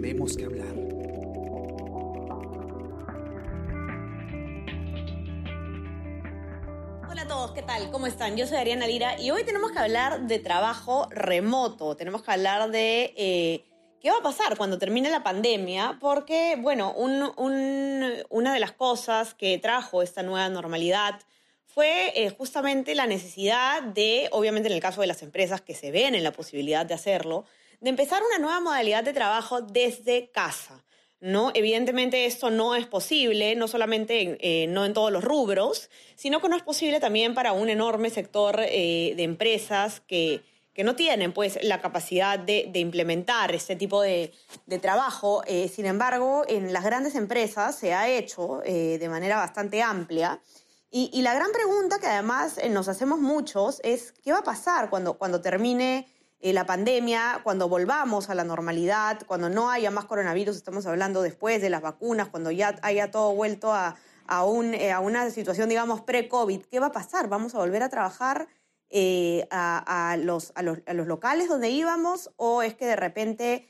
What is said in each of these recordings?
tenemos que hablar. Hola a todos, ¿qué tal? ¿Cómo están? Yo soy Ariana Lira y hoy tenemos que hablar de trabajo remoto. Tenemos que hablar de eh, qué va a pasar cuando termine la pandemia, porque, bueno, una de las cosas que trajo esta nueva normalidad fue eh, justamente la necesidad de, obviamente en el caso de las empresas que se ven en la posibilidad de hacerlo, de empezar una nueva modalidad de trabajo desde casa. ¿no? Evidentemente esto no es posible, no solamente en, eh, no en todos los rubros, sino que no es posible también para un enorme sector eh, de empresas que, que, no tienen pues, la capacidad de, implementar este tipo de, trabajo. sin embargo, en las grandes empresas se ha hecho de manera bastante amplia y, la gran pregunta que además eh, nos hacemos muchos es, ¿qué va a pasar cuando, cuando termine eh, la pandemia, cuando volvamos a la normalidad, cuando no haya más coronavirus, estamos hablando después de las vacunas, cuando ya haya todo vuelto a, eh, una situación, digamos, pre-COVID? ¿Qué va a pasar? ¿Vamos a volver a trabajar a, los, a, los, a, los, locales donde íbamos o es que de repente...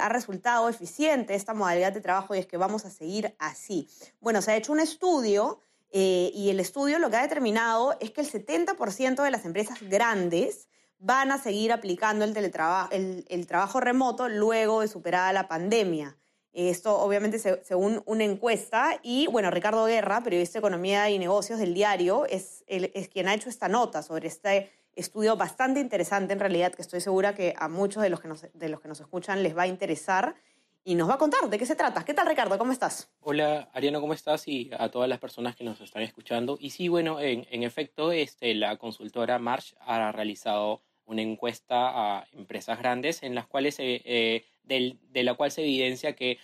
ha resultado eficiente esta modalidad de trabajo y es que vamos a seguir así. Bueno, se ha hecho un estudio eh, y el estudio lo que ha determinado es que el 70% de las empresas grandes van a seguir aplicando el, teletrabajo, el, trabajo remoto luego de superada la pandemia. Esto obviamente según una encuesta y bueno, Ricardo Guerra, periodista de Economía y Negocios del diario, es, quien ha hecho esta nota sobre este estudio bastante interesante en realidad que estoy segura que a muchos de los que de los que nos escuchan les va a interesar y nos va a contar de qué se trata. ¿Qué tal, Ricardo? ¿Cómo estás? Hola, Ariano, ¿cómo estás? Y a todas las personas que nos están escuchando. Y sí, bueno, en, efecto, este, la consultora March ha realizado una encuesta a empresas grandes en las cuales eh, de la cual se evidencia que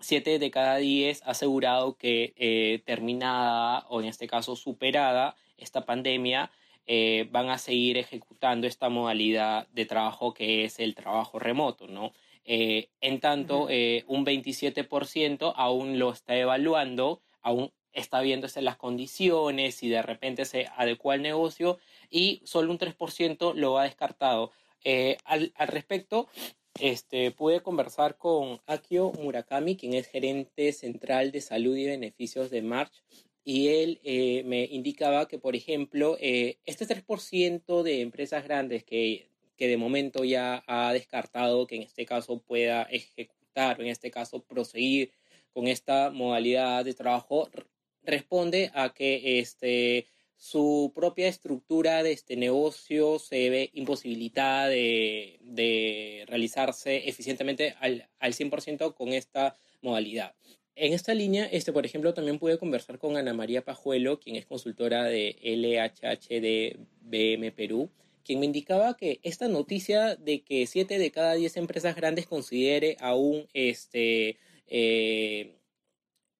siete de cada diez ha asegurado que eh, terminada o en este caso superada esta pandemia, eh, van a seguir ejecutando esta modalidad de trabajo que es el trabajo remoto, ¿no? Eh, en tanto, eh, un 27% aún lo está evaluando, aún está viéndose las condiciones, y de repente se adecua al negocio, y solo un 3% lo ha descartado. Eh, al, respecto, este, pude conversar con Akio Murakami, quien es gerente central de salud y beneficios de March, y él me indicaba que, por ejemplo, este 3% de empresas grandes que que de momento ya ha descartado que en este caso pueda ejecutar, en este caso proseguir con esta modalidad de trabajo, responde a que este, su propia estructura de este negocio se ve imposibilitada de, de realizarse eficientemente al, al 100% con esta modalidad. En esta línea, este, por ejemplo, también pude conversar con Ana María Pajuelo, quien es consultora de LHH de BM Perú, quien me indicaba que esta noticia de que 7 de cada 10 empresas grandes considere aún este, eh,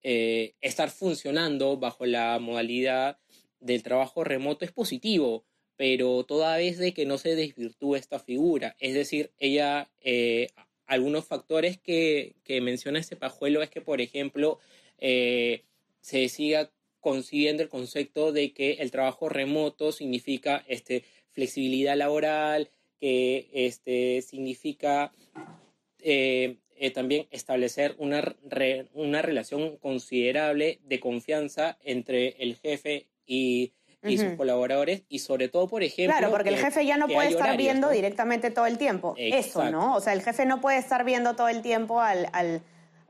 eh, estar funcionando bajo la modalidad del trabajo remoto es positivo, pero toda vez de que no se desvirtúe esta figura. Es decir, ella, eh, algunos factores que, menciona este pajuelo es que, por ejemplo, se siga consiguiendo el concepto de que el trabajo remoto significa este, flexibilidad laboral, que este, significa eh, eh, también establecer una, una relación considerable de confianza entre el jefe y, sus colaboradores y sobre todo, por ejemplo... Claro, porque el jefe ya no puede estar viendo directamente todo el tiempo. Eso, ¿no? O sea, el jefe no puede estar viendo todo el tiempo al, al,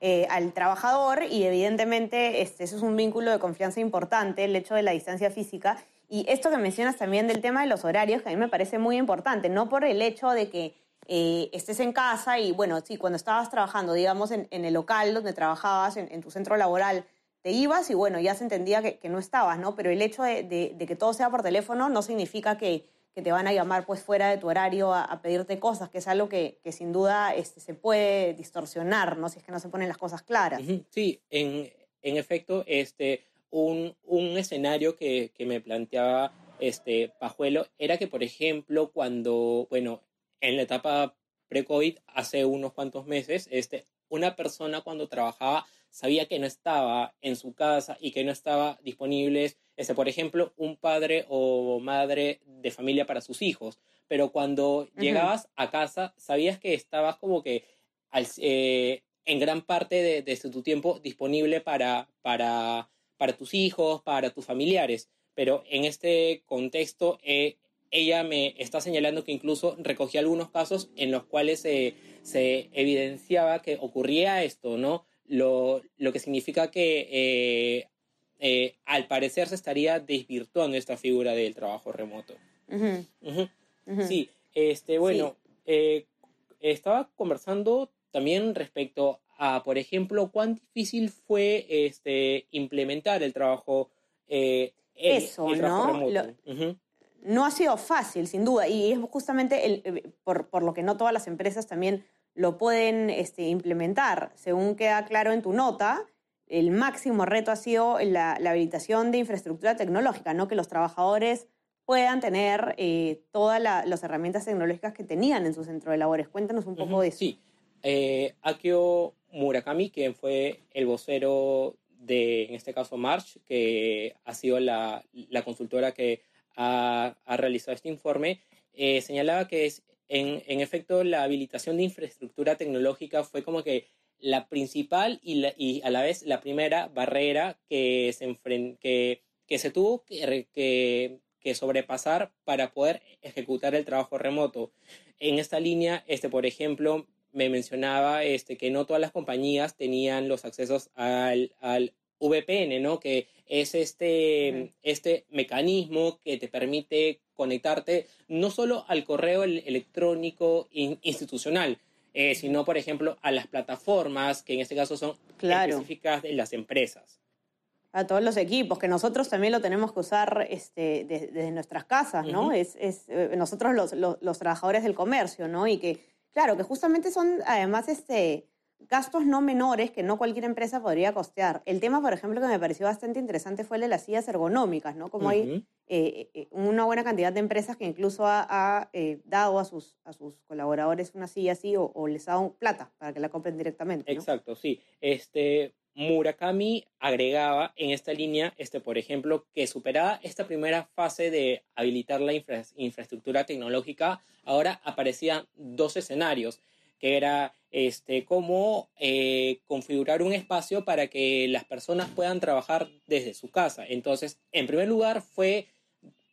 eh, al trabajador y evidentemente este, eso es un vínculo de confianza importante, el hecho de la distancia física. Y esto que mencionas también del tema de los horarios, que a mí me parece muy importante, no por el hecho de que eh, estés en casa y, bueno, sí, cuando estabas trabajando, digamos, en, el local donde trabajabas, en, tu centro laboral, te ibas y, bueno, ya se entendía que, no estabas, ¿no? Pero el hecho de, que todo sea por teléfono no significa que, te van a llamar, pues, fuera de tu horario a, pedirte cosas, que es algo que, sin duda este, se puede distorsionar, ¿no? Si es que no se ponen las cosas claras. Sí, en, en efecto, este un, un escenario que, que, me planteaba este Pajuelo era que, por ejemplo, cuando, bueno, en la etapa pre-COVID, hace unos cuantos meses, este, una persona cuando trabajaba sabía que no estaba en su casa y que no estaba disponible, este, por ejemplo, un padre o madre de familia para sus hijos. Pero cuando llegabas a casa, sabías que estabas como que al, eh, en gran parte de, de, tu tiempo disponible para, para, para tus hijos, para tus familiares. Pero en este contexto, eh, ella me está señalando que incluso recogía algunos casos en los cuales se, se evidenciaba que ocurría esto, ¿no? Lo, lo que significa que eh, eh, al parecer se estaría desvirtuando esta figura del trabajo remoto. Sí, este, bueno, estaba conversando también respecto a, por ejemplo, cuán difícil fue este, implementar el trabajo eh, Eso, ¿no? No ha sido fácil, sin duda, y es justamente el, eh, por, por, lo que no todas las empresas también lo pueden este, implementar. Según queda claro en tu nota, el máximo reto ha sido la, la habilitación de infraestructura tecnológica, ¿no? que los trabajadores puedan tener eh, todas las herramientas tecnológicas que tenían en su centro de labores. Cuéntanos un poco de eso. Sí, eh, Akio Murakami, quien fue el vocero de, en este caso, March, que ha sido la, la consultora que ha, ha, realizado este informe, eh, señalaba que es, en, en, efecto la habilitación de infraestructura tecnológica fue como que la principal y, la, y a la vez la primera barrera que se, que, que se tuvo que, que, que sobrepasar para poder ejecutar el trabajo remoto. En esta línea, este, por ejemplo, me mencionaba este, que no todas las compañías tenían los accesos al, al VPN, ¿no? Que es este, este mecanismo que te permite conectarte no solo al correo electrónico institucional, eh, sino, por ejemplo, a las plataformas, que en este caso son específicas de las empresas. A todos los equipos, que nosotros también lo tenemos que usar este, desde, nuestras casas, ¿no? es, es, eh, nosotros los, los, los, trabajadores del comercio, ¿no? Y que Claro, que justamente son además este, gastos no menores que no cualquier empresa podría costear. El tema, por ejemplo, que me pareció bastante interesante fue el de las sillas ergonómicas, ¿no? Como hay eh, eh, una buena cantidad de empresas que incluso ha, eh, dado a sus, a sus colaboradores una silla así o, les ha dado plata para que la compren directamente. Exacto, sí. Este, Murakami agregaba en esta línea, este, por ejemplo, que superada esta primera fase de habilitar la infraestructura tecnológica, ahora aparecían dos escenarios, que era este, cómo eh, configurar un espacio para que las personas puedan trabajar desde su casa. Entonces, en primer lugar, fue,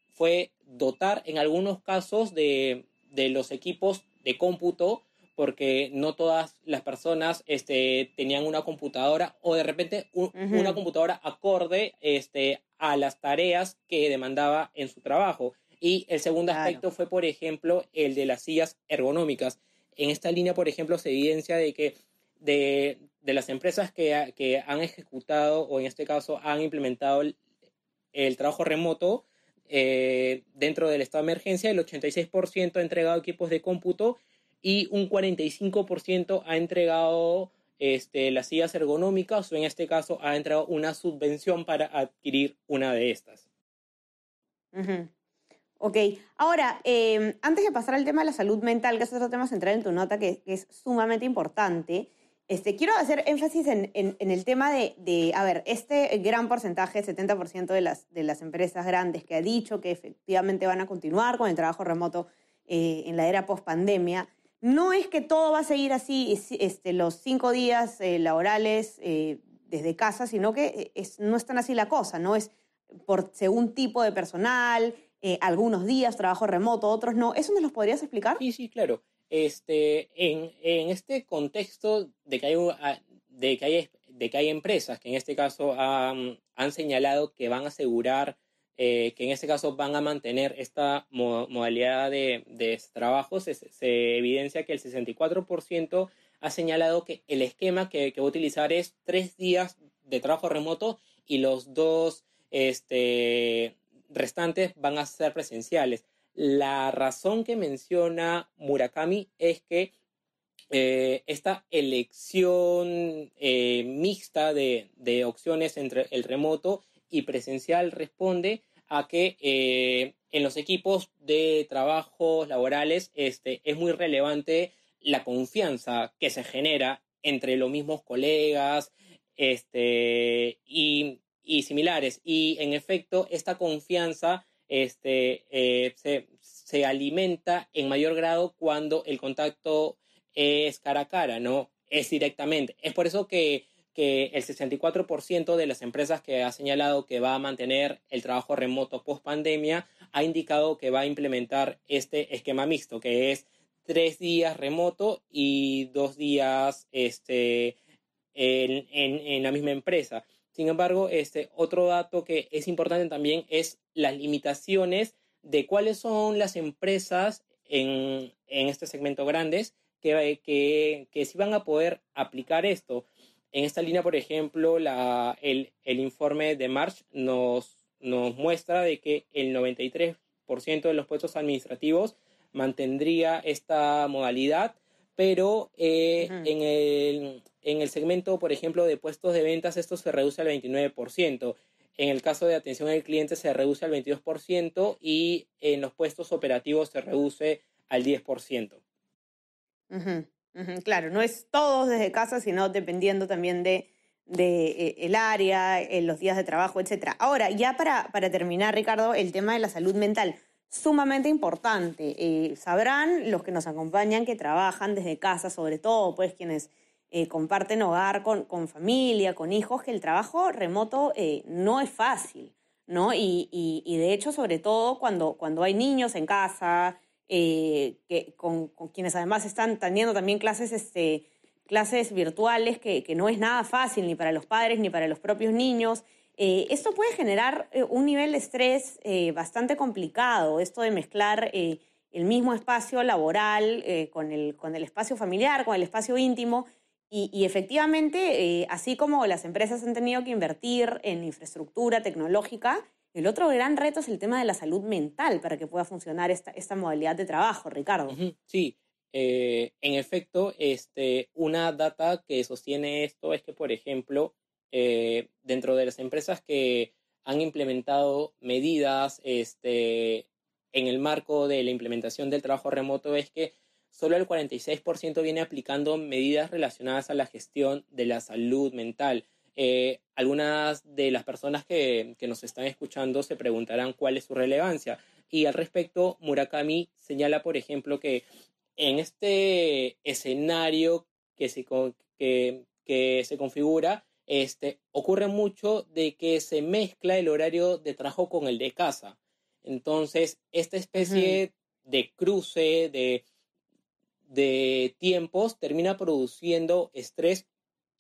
fue dotar en algunos casos de, de los equipos de cómputo porque no todas las personas este, tenían una computadora o de repente una computadora acorde este, a las tareas que demandaba en su trabajo. Y el segundo aspecto fue, por ejemplo, el de las sillas ergonómicas. En esta línea, por ejemplo, se evidencia de que de, de las empresas que, que, han ejecutado o en este caso han implementado el, trabajo remoto eh, dentro del estado de emergencia, el 86% ha entregado equipos de cómputo y un 45% ha entregado este, las sillas ergonómicas o en este caso ha entregado una subvención para adquirir una de estas. Ok, ahora, em, antes de pasar al tema de la salud mental, que es otro tema central en tu nota que, es sumamente importante, este, quiero hacer énfasis en, en, el tema de, de, a ver, este gran porcentaje, 70% de las, de las empresas grandes que ha dicho que efectivamente van a continuar con el trabajo remoto eh, en la era post-pandemia, no es que todo va a seguir así este, los cinco días eh, laborales eh, desde casa, sino que eh, no es tan así la cosa, ¿no? Es por según tipo de personal, algunos días trabajo remoto, otros no. ¿Eso nos lo podrías explicar? Sí, sí, claro. Este, en, este contexto de que, hay, de, que hay, de que hay empresas que en este caso han señalado que van a asegurar eh, que en este caso van a mantener esta modalidad de, de trabajo, se, evidencia que el 64% ha señalado que el esquema que, va a utilizar es tres días de trabajo remoto y los dos este, restantes van a ser presenciales. La razón que menciona Murakami es que eh, esta elección eh, mixta de, de, opciones entre el remoto y presencial responde a que eh, en los equipos de trabajo laborales este, es muy relevante la confianza que se genera entre los mismos colegas este, y, y similares. Y en efecto, esta confianza este, eh, se, se, alimenta en mayor grado cuando el contacto es cara a cara, ¿no? es directamente. Es por eso que, que el 64% de las empresas que ha señalado que va a mantener el trabajo remoto post pandemia ha indicado que va a implementar este esquema mixto, que es tres días remoto y dos días este, en, en, la misma empresa. Sin embargo, este, otro dato que es importante también es las limitaciones de cuáles son las empresas en, en este segmento grandes que, que, que sí van a poder aplicar esto. En esta línea, por ejemplo, la, el, el informe de March nos, nos muestra de que el 93% de los puestos administrativos mantendría esta modalidad, pero eh, en, el, en el segmento, por ejemplo, de puestos de ventas, esto se reduce al 29%. En el caso de atención al cliente se reduce al 22% y en los puestos operativos se reduce al 10%. Claro, no es todos desde casa, sino dependiendo también de, de eh, el área, eh, los días de trabajo, etc. Ahora, ya para, para terminar, Ricardo, el tema de la salud mental sumamente importante. Eh, sabrán los que nos acompañan que trabajan desde casa, sobre todo pues quienes comparten hogar con, con, familia, con hijos, que el trabajo remoto no es fácil, ¿no? Y, y, de hecho, sobre todo cuando, cuando hay niños en casa, que, con, quienes además están teniendo también clases, este, clases virtuales, que, que no es nada fácil ni para los padres ni para los propios niños. Eh, esto puede generar eh, un nivel de estrés eh, bastante complicado, esto de mezclar el mismo espacio laboral con, el, con el espacio familiar, con el espacio íntimo. Y, efectivamente, así como las empresas han tenido que invertir en infraestructura tecnológica, el otro gran reto es el tema de la salud mental para que pueda funcionar esta, esta modalidad de trabajo, Ricardo. Sí, en efecto, este, una data que sostiene esto es que, por ejemplo, eh, dentro de las empresas que han implementado medidas este, en el marco de la implementación del trabajo remoto es que solo el 46% viene aplicando medidas relacionadas a la gestión de la salud mental. Eh, algunas de las personas que, que, nos están escuchando se preguntarán cuál es su relevancia. Y al respecto, Murakami señala, por ejemplo, que en este escenario que se, que, que se configura, este, ocurre mucho de que se mezcla el horario de trabajo con el de casa. Entonces, esta especie de cruce de, de tiempos termina produciendo estrés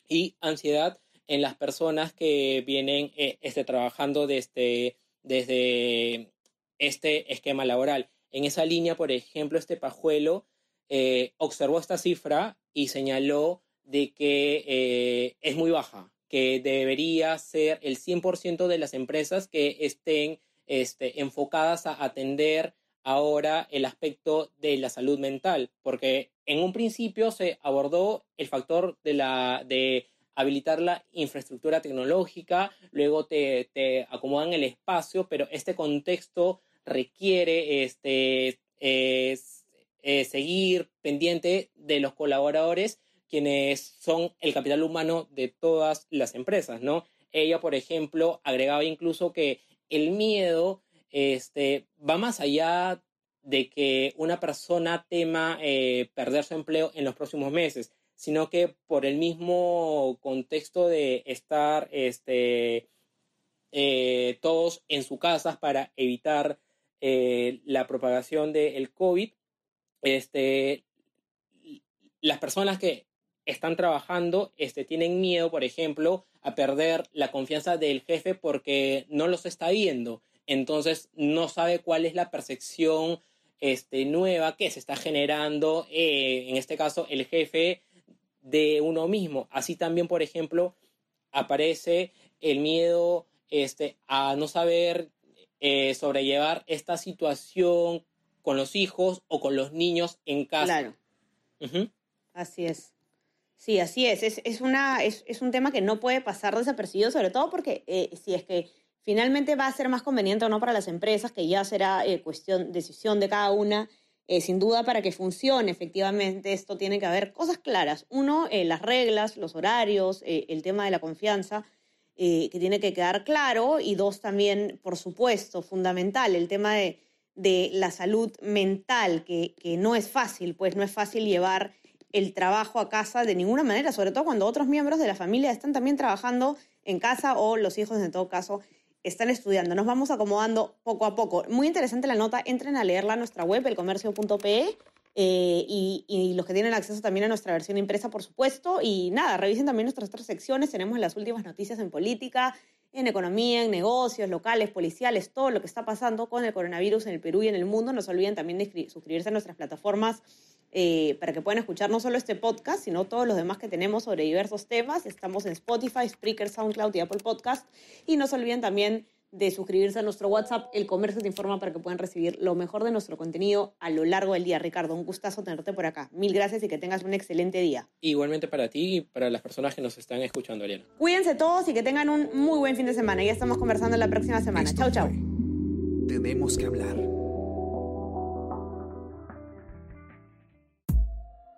y ansiedad en las personas que vienen eh, este, trabajando desde, desde este esquema laboral. En esa línea, por ejemplo, este pajuelo eh, observó esta cifra y señaló de que eh, es muy baja, que debería ser el 100% de las empresas que estén este, enfocadas a atender ahora el aspecto de la salud mental, porque en un principio se abordó el factor de, la, de habilitar la infraestructura tecnológica, luego te, acomodan el espacio, pero este contexto requiere este, eh, seguir pendiente de los colaboradores quienes son el capital humano de todas las empresas, ¿no? Ella, por ejemplo, agregaba incluso que el miedo este, va más allá de que una persona tema eh, perder su empleo en los próximos meses, sino que por el mismo contexto de estar este, eh, todos en sus casas para evitar eh, la propagación del COVID, este, las personas que están trabajando, este, tienen miedo, por ejemplo, a perder la confianza del jefe porque no los está viendo. Entonces no sabe cuál es la percepción nueva que se está generando, eh, en este caso, el jefe de uno mismo. Así también, por ejemplo, aparece el miedo este, a no saber eh, sobrellevar esta situación con los hijos o con los niños en casa. Claro. Así es. Sí, así es. Es, es una, es, es, un tema que no puede pasar desapercibido, sobre todo porque eh, si es que finalmente va a ser más conveniente o no para las empresas, que ya será eh, cuestión, decisión de cada una, eh, sin duda para que funcione efectivamente esto tiene que haber cosas claras. Uno, las reglas, los horarios, el tema de la confianza, que tiene que quedar claro. Y dos, también, por supuesto, fundamental, el tema de, de la salud mental, que, que no es fácil, pues no es fácil llevar el trabajo a casa de ninguna manera, sobre todo cuando otros miembros de la familia están también trabajando en casa o los hijos en todo caso están estudiando. Nos vamos acomodando poco a poco. Muy interesante la nota, entren a leerla en nuestra web, elcomercio.pe. Eh, y, y, los que tienen acceso también a nuestra versión impresa, por supuesto. Y nada, revisen también nuestras otras secciones. Tenemos las últimas noticias en política, en economía, en negocios, locales, policiales, todo lo que está pasando con el coronavirus en el Perú y en el mundo. No se olviden también de suscribirse a nuestras plataformas eh, para que puedan escuchar no solo este podcast, sino todos los demás que tenemos sobre diversos temas. Estamos en Spotify, Spreaker, SoundCloud y Apple Podcast. Y no se olviden también de suscribirse a nuestro WhatsApp, El Comercio te informa para que puedan recibir lo mejor de nuestro contenido a lo largo del día. Ricardo, un gustazo tenerte por acá. Mil gracias y que tengas un excelente día. Igualmente para ti y para las personas que nos están escuchando, Ariana. Cuídense todos y que tengan un muy buen fin de semana. Ya estamos conversando la próxima semana. Chau, chau. Tenemos que hablar.